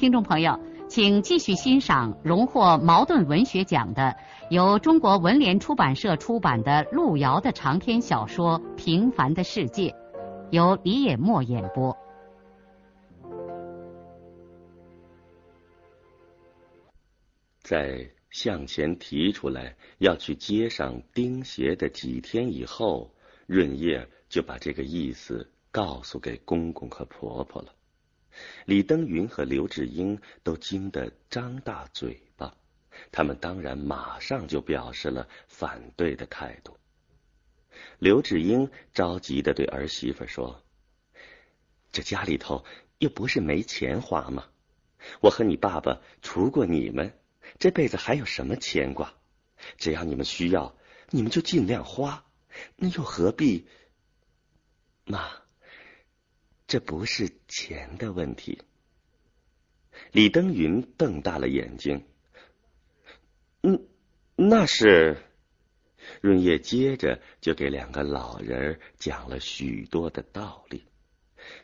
听众朋友，请继续欣赏荣获茅盾文学奖的、由中国文联出版社出版的路遥的长篇小说《平凡的世界》，由李野墨演播。在向前提出来要去街上钉鞋的几天以后，润叶就把这个意思告诉给公公和婆婆了。李登云和刘志英都惊得张大嘴巴，他们当然马上就表示了反对的态度。刘志英着急的对儿媳妇说：“这家里头又不是没钱花吗？我和你爸爸除过你们，这辈子还有什么牵挂？只要你们需要，你们就尽量花，那又何必？妈。”这不是钱的问题。李登云瞪大了眼睛。嗯，那是。润叶接着就给两个老人讲了许多的道理。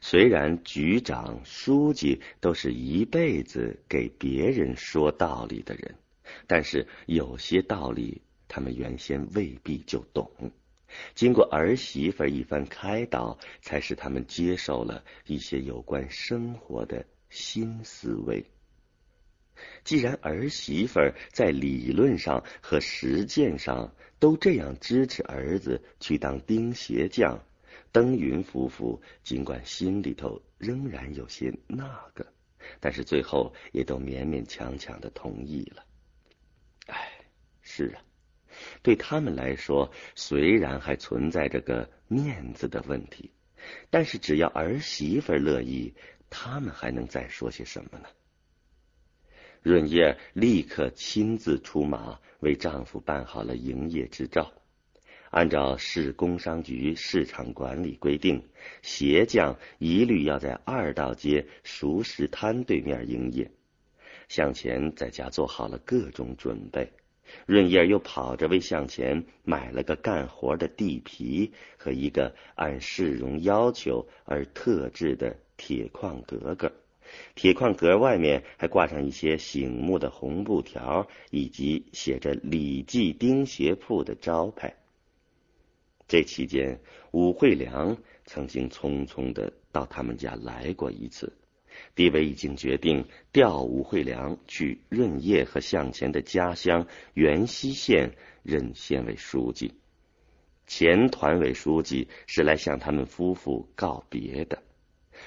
虽然局长、书记都是一辈子给别人说道理的人，但是有些道理他们原先未必就懂。经过儿媳妇一番开导，才使他们接受了一些有关生活的新思维。既然儿媳妇在理论上和实践上都这样支持儿子去当钉鞋匠，登云夫妇尽管心里头仍然有些那个，但是最后也都勉勉强强的同意了。哎，是啊。对他们来说，虽然还存在着个面子的问题，但是只要儿媳妇乐意，他们还能再说些什么呢？润叶立刻亲自出马，为丈夫办好了营业执照。按照市工商局市场管理规定，鞋匠一律要在二道街熟食摊对面营业。向前在家做好了各种准备。润叶又跑着为向前买了个干活的地皮和一个按市容要求而特制的铁矿格格，铁矿格外面还挂上一些醒目的红布条，以及写着“李记钉鞋铺”的招牌。这期间，武惠良曾经匆匆的到他们家来过一次。地委已经决定调吴惠良去润叶和向前的家乡元溪县任县委书记。前团委书记是来向他们夫妇告别的。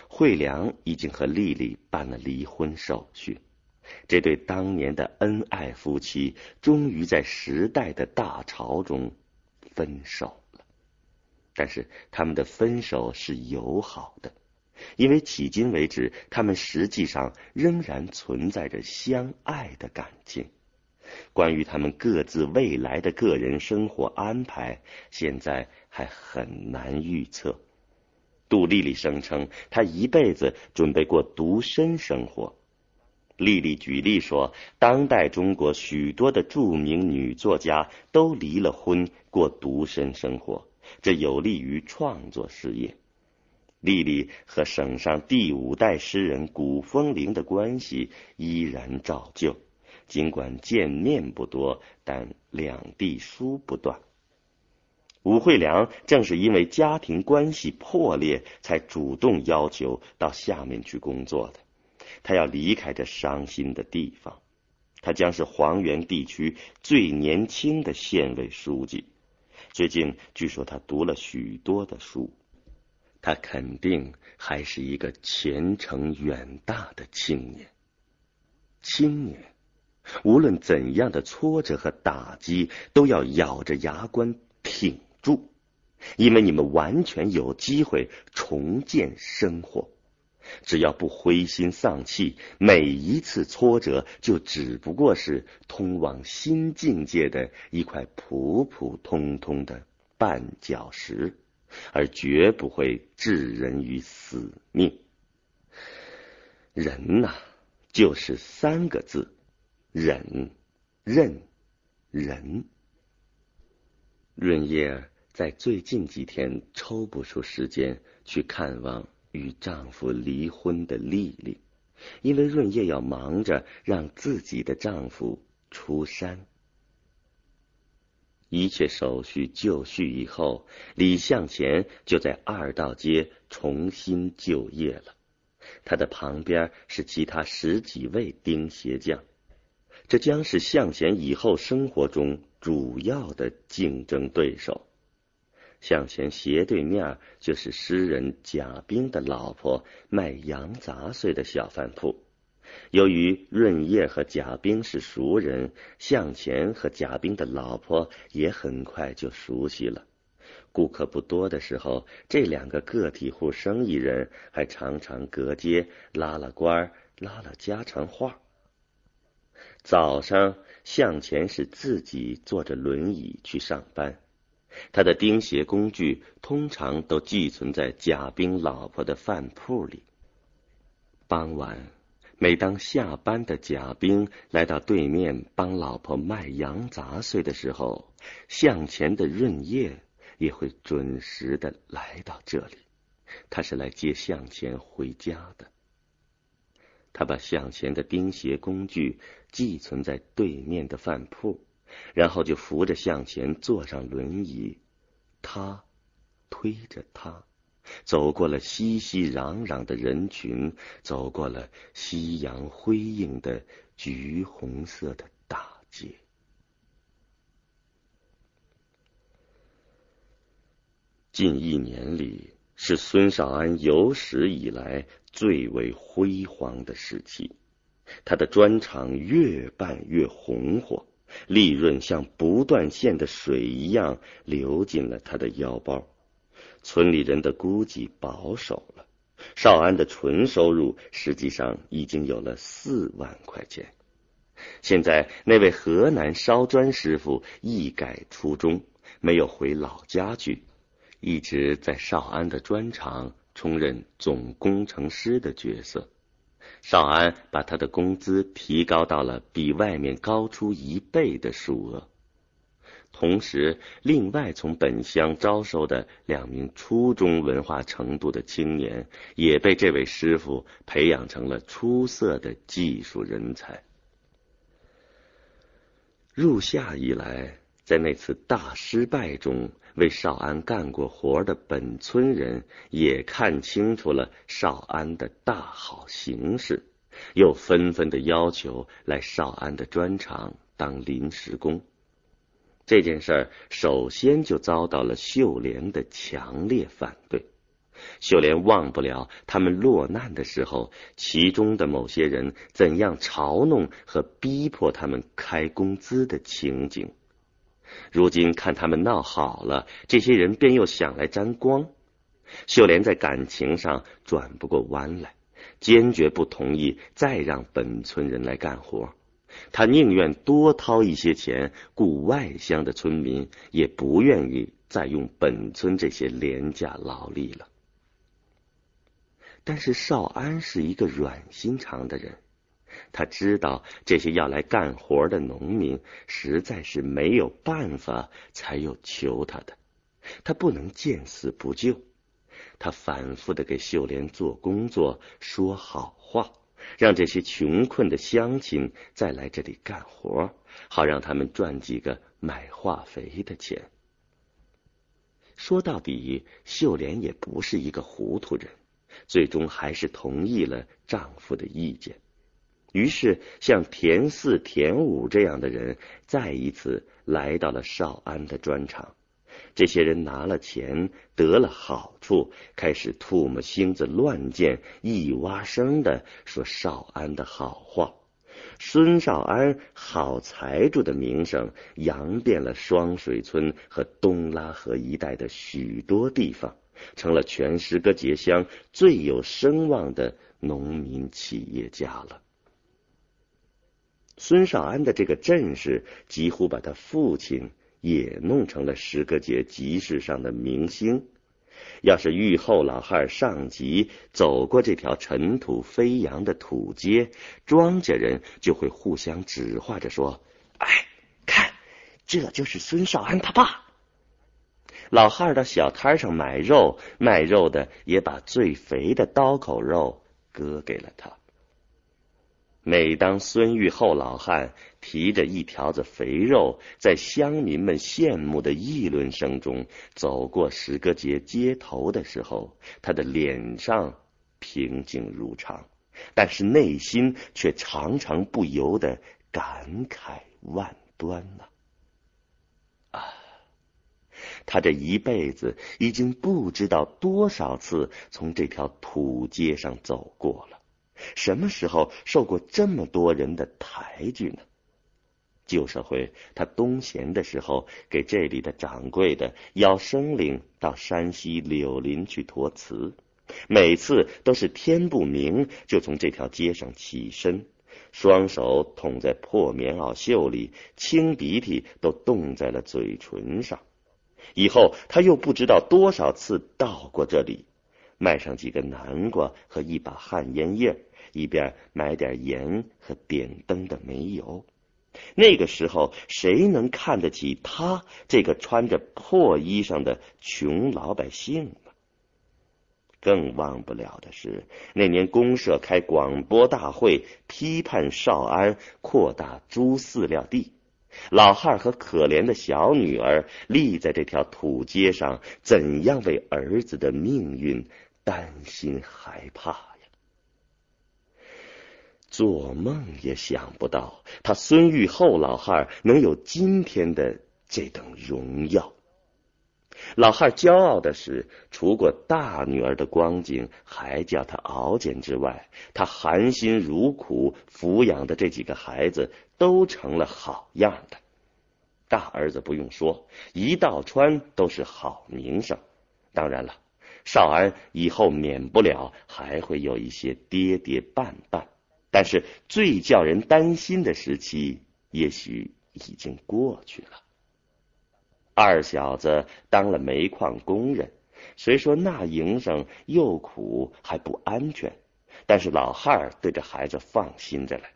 惠良已经和丽丽办了离婚手续。这对当年的恩爱夫妻，终于在时代的大潮中分手了。但是他们的分手是友好的。因为迄今为止，他们实际上仍然存在着相爱的感情。关于他们各自未来的个人生活安排，现在还很难预测。杜丽丽声称，她一辈子准备过独身生活。丽丽举例说，当代中国许多的著名女作家都离了婚，过独身生活，这有利于创作事业。丽丽和省上第五代诗人古风铃的关系依然照旧，尽管见面不多，但两地书不断。武惠良正是因为家庭关系破裂，才主动要求到下面去工作的。他要离开这伤心的地方。他将是黄原地区最年轻的县委书记。最近据说他读了许多的书。他肯定还是一个前程远大的青年。青年，无论怎样的挫折和打击，都要咬着牙关挺住，因为你们完全有机会重建生活。只要不灰心丧气，每一次挫折就只不过是通往新境界的一块普普通通的绊脚石，而绝不会置人于死命。人呐，就是三个字：忍、任、人。润叶在最近几天抽不出时间去看望。与丈夫离婚的丽丽，因为润叶要忙着让自己的丈夫出山。一切手续就绪以后，李向前就在二道街重新就业了。他的旁边是其他十几位钉鞋匠，这将是向前以后生活中主要的竞争对手。向前斜对面就是诗人贾冰的老婆卖羊杂碎的小饭铺。由于润叶和贾冰是熟人，向前和贾冰的老婆也很快就熟悉了。顾客不多的时候，这两个个体户生意人还常常隔街拉拉关拉拉家常话。早上，向前是自己坐着轮椅去上班。他的钉鞋工具通常都寄存在贾冰老婆的饭铺里。傍晚，每当下班的贾冰来到对面帮老婆卖羊杂碎的时候，向前的润叶也会准时的来到这里。他是来接向前回家的。他把向前的钉鞋工具寄存在对面的饭铺。然后就扶着向前坐上轮椅，他推着他，走过了熙熙攘攘的人群，走过了夕阳辉映的橘红色的大街。近一年里是孙少安有史以来最为辉煌的时期，他的砖厂越办越红火。利润像不断线的水一样流进了他的腰包。村里人的估计保守了，少安的纯收入实际上已经有了四万块钱。现在那位河南烧砖师傅一改初衷，没有回老家去，一直在少安的砖厂充任总工程师的角色。少安把他的工资提高到了比外面高出一倍的数额，同时，另外从本乡招收的两名初中文化程度的青年，也被这位师傅培养成了出色的技术人才。入夏以来，在那次大失败中。为少安干过活的本村人也看清楚了少安的大好形势，又纷纷的要求来少安的砖厂当临时工。这件事儿首先就遭到了秀莲的强烈反对。秀莲忘不了他们落难的时候，其中的某些人怎样嘲弄和逼迫他们开工资的情景。如今看他们闹好了，这些人便又想来沾光。秀莲在感情上转不过弯来，坚决不同意再让本村人来干活。他宁愿多掏一些钱雇外乡的村民，也不愿意再用本村这些廉价劳力了。但是少安是一个软心肠的人。他知道这些要来干活的农民实在是没有办法，才有求他的。他不能见死不救。他反复的给秀莲做工作，说好话，让这些穷困的乡亲再来这里干活，好让他们赚几个买化肥的钱。说到底，秀莲也不是一个糊涂人，最终还是同意了丈夫的意见。于是，像田四、田五这样的人再一次来到了少安的砖厂。这些人拿了钱，得了好处，开始唾沫星子乱溅，一哇声的说少安的好话。孙少安好财主的名声扬遍了双水村和东拉河一带的许多地方，成了全石歌节乡最有声望的农民企业家了。孙少安的这个阵势，几乎把他父亲也弄成了十个节集市上的明星。要是玉后老汉上集走过这条尘土飞扬的土街，庄稼人就会互相指划着说：“哎，看，这就是孙少安他爸。”老汉到小摊上买肉，卖肉的也把最肥的刀口肉割给了他。每当孙玉厚老汉提着一条子肥肉，在乡民们羡慕的议论声中走过石歌节街头的时候，他的脸上平静如常，但是内心却常常不由得感慨万端呐。啊，他这一辈子已经不知道多少次从这条土街上走过了。什么时候受过这么多人的抬举呢？旧社会，他东闲的时候，给这里的掌柜的邀生灵到山西柳林去托辞，每次都是天不明就从这条街上起身，双手捅在破棉袄袖里，清鼻涕都冻在了嘴唇上。以后他又不知道多少次到过这里，卖上几个南瓜和一把旱烟叶。一边买点盐和点灯的煤油，那个时候谁能看得起他这个穿着破衣裳的穷老百姓呢？更忘不了的是，那年公社开广播大会，批判少安扩大猪饲料地，老汉和可怜的小女儿立在这条土街上，怎样为儿子的命运担心害怕？做梦也想不到，他孙玉厚老汉能有今天的这等荣耀。老汉骄傲的是，除过大女儿的光景还叫他熬煎之外，他含辛茹苦抚养的这几个孩子都成了好样的。大儿子不用说，一道川都是好名声。当然了，少安以后免不了还会有一些跌跌绊绊。但是最叫人担心的时期，也许已经过去了。二小子当了煤矿工人，虽说那营生又苦还不安全，但是老汉儿对这孩子放心着来。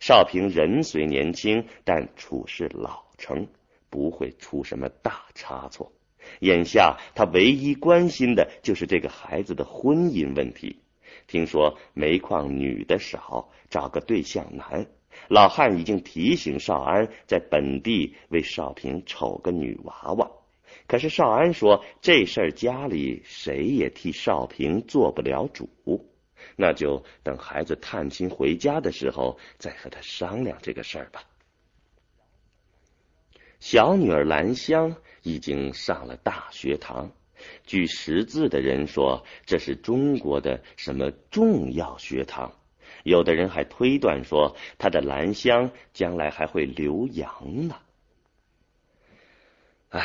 少平人虽年轻，但处事老成，不会出什么大差错。眼下他唯一关心的就是这个孩子的婚姻问题。听说煤矿女的少，找个对象难。老汉已经提醒少安在本地为少平瞅个女娃娃，可是少安说这事儿家里谁也替少平做不了主，那就等孩子探亲回家的时候再和他商量这个事儿吧。小女儿兰香已经上了大学堂。据识字的人说，这是中国的什么重要学堂？有的人还推断说，他的兰香将来还会留洋呢。唉，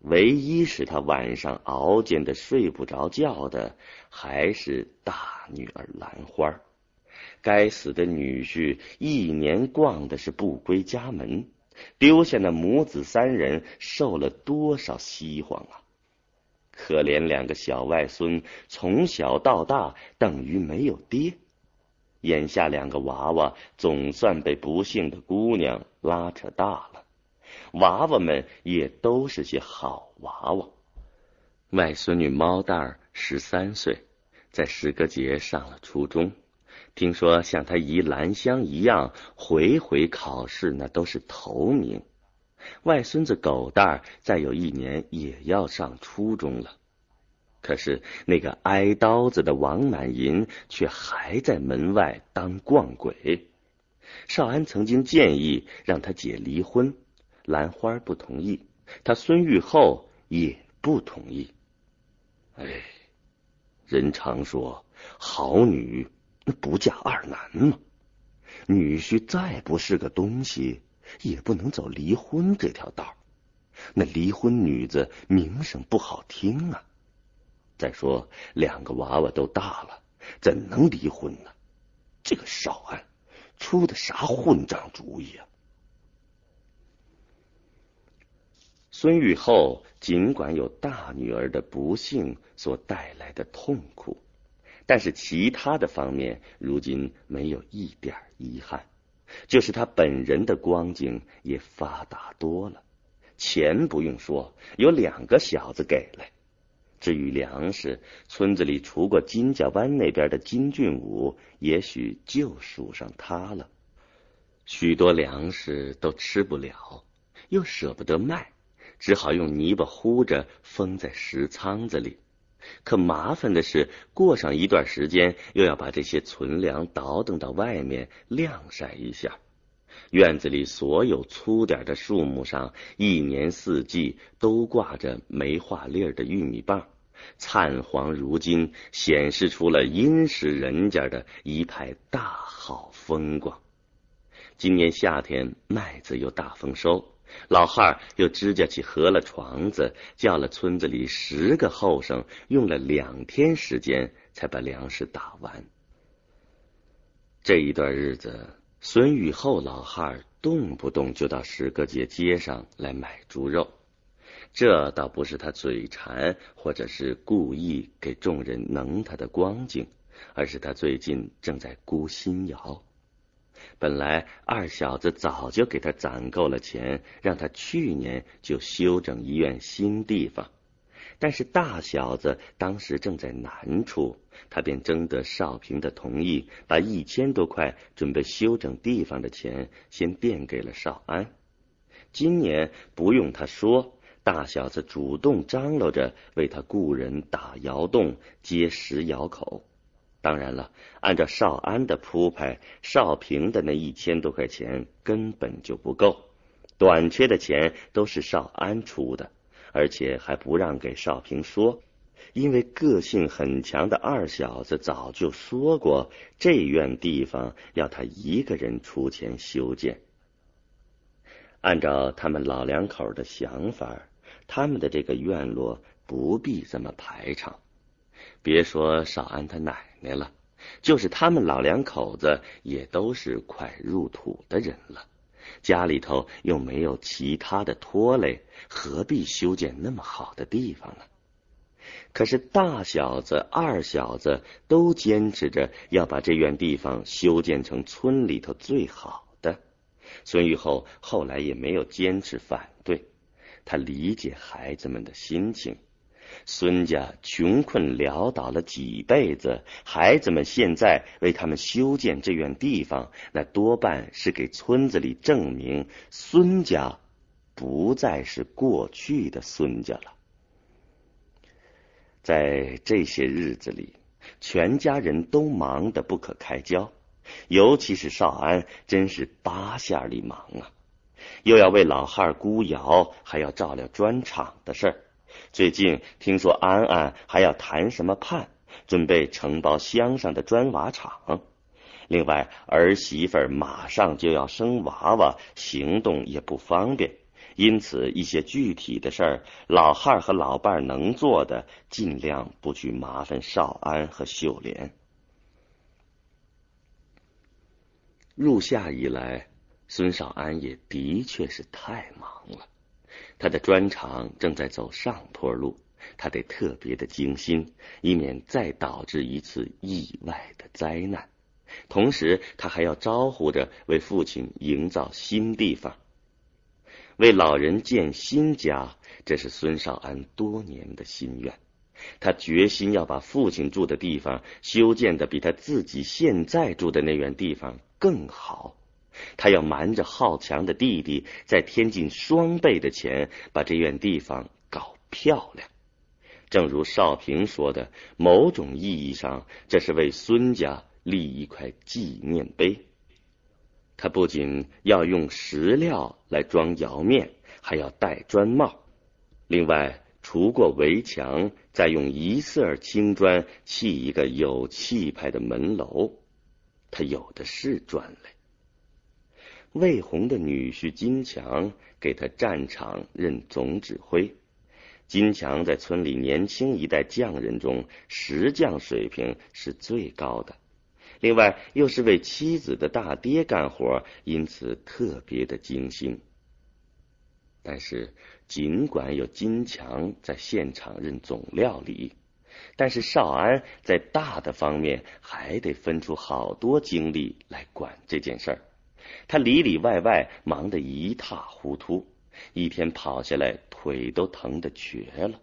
唯一使他晚上熬煎的睡不着觉的，还是大女儿兰花。该死的女婿一年逛的是不归家门，丢下那母子三人，受了多少饥荒啊！可怜两个小外孙，从小到大等于没有爹。眼下两个娃娃总算被不幸的姑娘拉扯大了，娃娃们也都是些好娃娃。外孙女猫蛋儿十三岁，在石歌节上了初中。听说像她姨兰香一样，回回考试那都是头名。外孙子狗蛋儿再有一年也要上初中了，可是那个挨刀子的王满银却还在门外当逛鬼。少安曾经建议让他姐离婚，兰花不同意，他孙玉厚也不同意。哎，人常说好女不嫁二男嘛，女婿再不是个东西。也不能走离婚这条道那离婚女子名声不好听啊。再说两个娃娃都大了，怎能离婚呢？这个少安出的啥混账主意啊！孙玉厚尽管有大女儿的不幸所带来的痛苦，但是其他的方面如今没有一点遗憾。就是他本人的光景也发达多了，钱不用说，有两个小子给了。至于粮食，村子里除过金家湾那边的金俊武，也许就数上他了。许多粮食都吃不了，又舍不得卖，只好用泥巴糊着封在石仓子里。可麻烦的是，过上一段时间，又要把这些存粮倒腾到外面晾晒一下。院子里所有粗点的树木上，一年四季都挂着没化粒儿的玉米棒，灿黄如金，显示出了殷实人家的一派大好风光。今年夏天麦子又大丰收。老汉又支架起合了床子，叫了村子里十个后生，用了两天时间才把粮食打完。这一段日子，孙玉厚老汉动不动就到石各街街上来买猪肉，这倒不是他嘴馋，或者是故意给众人能他的光景，而是他最近正在估新窑。本来二小子早就给他攒够了钱，让他去年就修整医院新地方。但是大小子当时正在难处，他便征得少平的同意，把一千多块准备修整地方的钱先垫给了少安。今年不用他说，大小子主动张罗着为他雇人打窑洞、接石窑口。当然了，按照少安的铺排，少平的那一千多块钱根本就不够，短缺的钱都是少安出的，而且还不让给少平说，因为个性很强的二小子早就说过，这院地方要他一个人出钱修建。按照他们老两口的想法，他们的这个院落不必这么排场。别说少安他奶奶了，就是他们老两口子也都是快入土的人了，家里头又没有其他的拖累，何必修建那么好的地方呢？可是大小子、二小子都坚持着要把这院地方修建成村里头最好的。孙玉厚后来也没有坚持反对，他理解孩子们的心情。孙家穷困潦倒了几辈子，孩子们现在为他们修建这院地方，那多半是给村子里证明孙家不再是过去的孙家了。在这些日子里，全家人都忙得不可开交，尤其是少安，真是八下里忙啊！又要为老汉估窑，还要照料砖厂的事儿。最近听说安安还要谈什么判，准备承包乡上的砖瓦厂。另外儿媳妇马上就要生娃娃，行动也不方便，因此一些具体的事儿，老汉和老伴能做的，尽量不去麻烦少安和秀莲。入夏以来，孙少安也的确是太忙了。他的砖厂正在走上坡路，他得特别的精心，以免再导致一次意外的灾难。同时，他还要招呼着为父亲营造新地方，为老人建新家。这是孙少安多年的心愿。他决心要把父亲住的地方修建的比他自己现在住的那院地方更好。他要瞒着好强的弟弟，再添进双倍的钱，把这院地方搞漂亮。正如少平说的，某种意义上，这是为孙家立一块纪念碑。他不仅要用石料来装窑面，还要戴砖帽。另外，除过围墙，再用一色青砖砌一个有气派的门楼。他有的是砖嘞。魏红的女婿金强给他战场任总指挥，金强在村里年轻一代匠人中，石匠水平是最高的。另外，又是为妻子的大爹干活，因此特别的精心。但是，尽管有金强在现场任总料理，但是少安在大的方面还得分出好多精力来管这件事儿。他里里外外忙得一塌糊涂，一天跑下来腿都疼得瘸了。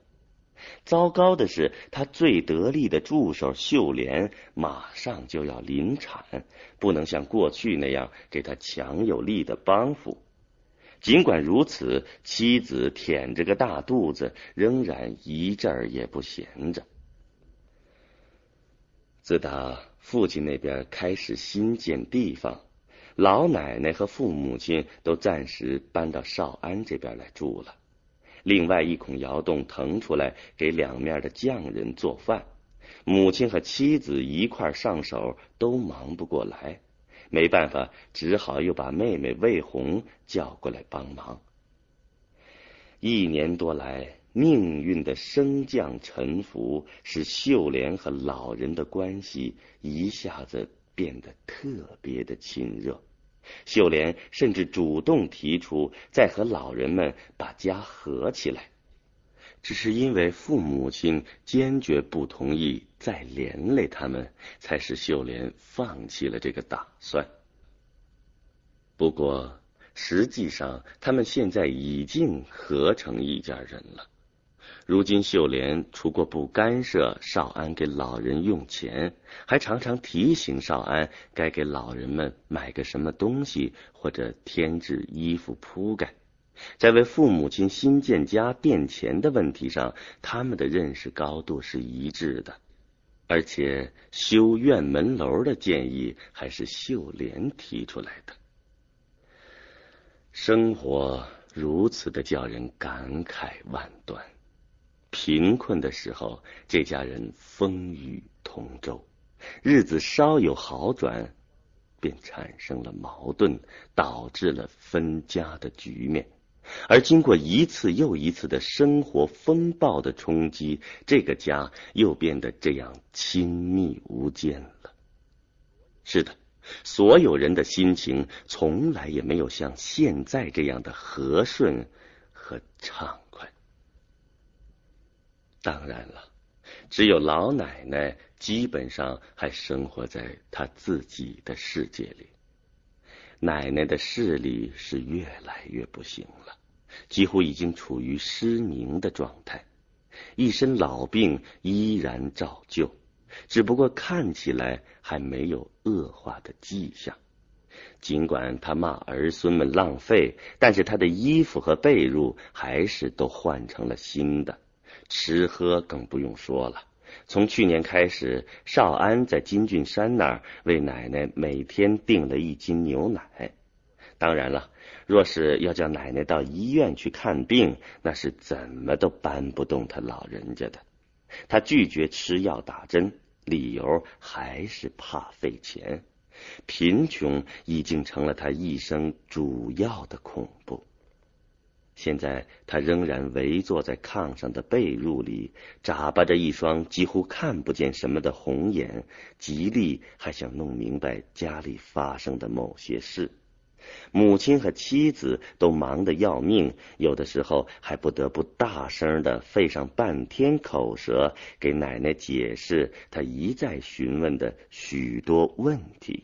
糟糕的是，他最得力的助手秀莲马上就要临产，不能像过去那样给他强有力的帮扶。尽管如此，妻子舔着个大肚子，仍然一阵儿也不闲着。自打父亲那边开始新建地方，老奶奶和父母亲都暂时搬到少安这边来住了。另外一孔窑洞腾出来给两面的匠人做饭，母亲和妻子一块上手都忙不过来。没办法，只好又把妹妹魏红叫过来帮忙。一年多来，命运的升降沉浮，使秀莲和老人的关系一下子变得特别的亲热。秀莲甚至主动提出再和老人们把家合起来，只是因为父母亲坚决不同意。再连累他们，才使秀莲放弃了这个打算。不过，实际上他们现在已经合成一家人了。如今，秀莲除过不干涉少安给老人用钱，还常常提醒少安该给老人们买个什么东西，或者添置衣服铺盖。在为父母亲新建家垫钱的问题上，他们的认识高度是一致的。而且修院门楼的建议还是秀莲提出来的。生活如此的叫人感慨万端。贫困的时候，这家人风雨同舟；日子稍有好转，便产生了矛盾，导致了分家的局面。而经过一次又一次的生活风暴的冲击，这个家又变得这样亲密无间了。是的，所有人的心情从来也没有像现在这样的和顺和畅快。当然了，只有老奶奶基本上还生活在她自己的世界里。奶奶的视力是越来越不行了。几乎已经处于失明的状态，一身老病依然照旧，只不过看起来还没有恶化的迹象。尽管他骂儿孙们浪费，但是他的衣服和被褥还是都换成了新的。吃喝更不用说了。从去年开始，少安在金俊山那儿为奶奶每天订了一斤牛奶。当然了。若是要叫奶奶到医院去看病，那是怎么都搬不动他老人家的。他拒绝吃药打针，理由还是怕费钱。贫穷已经成了他一生主要的恐怖。现在他仍然围坐在炕上的被褥里，眨巴着一双几乎看不见什么的红眼，极力还想弄明白家里发生的某些事。母亲和妻子都忙得要命，有的时候还不得不大声的费上半天口舌，给奶奶解释他一再询问的许多问题。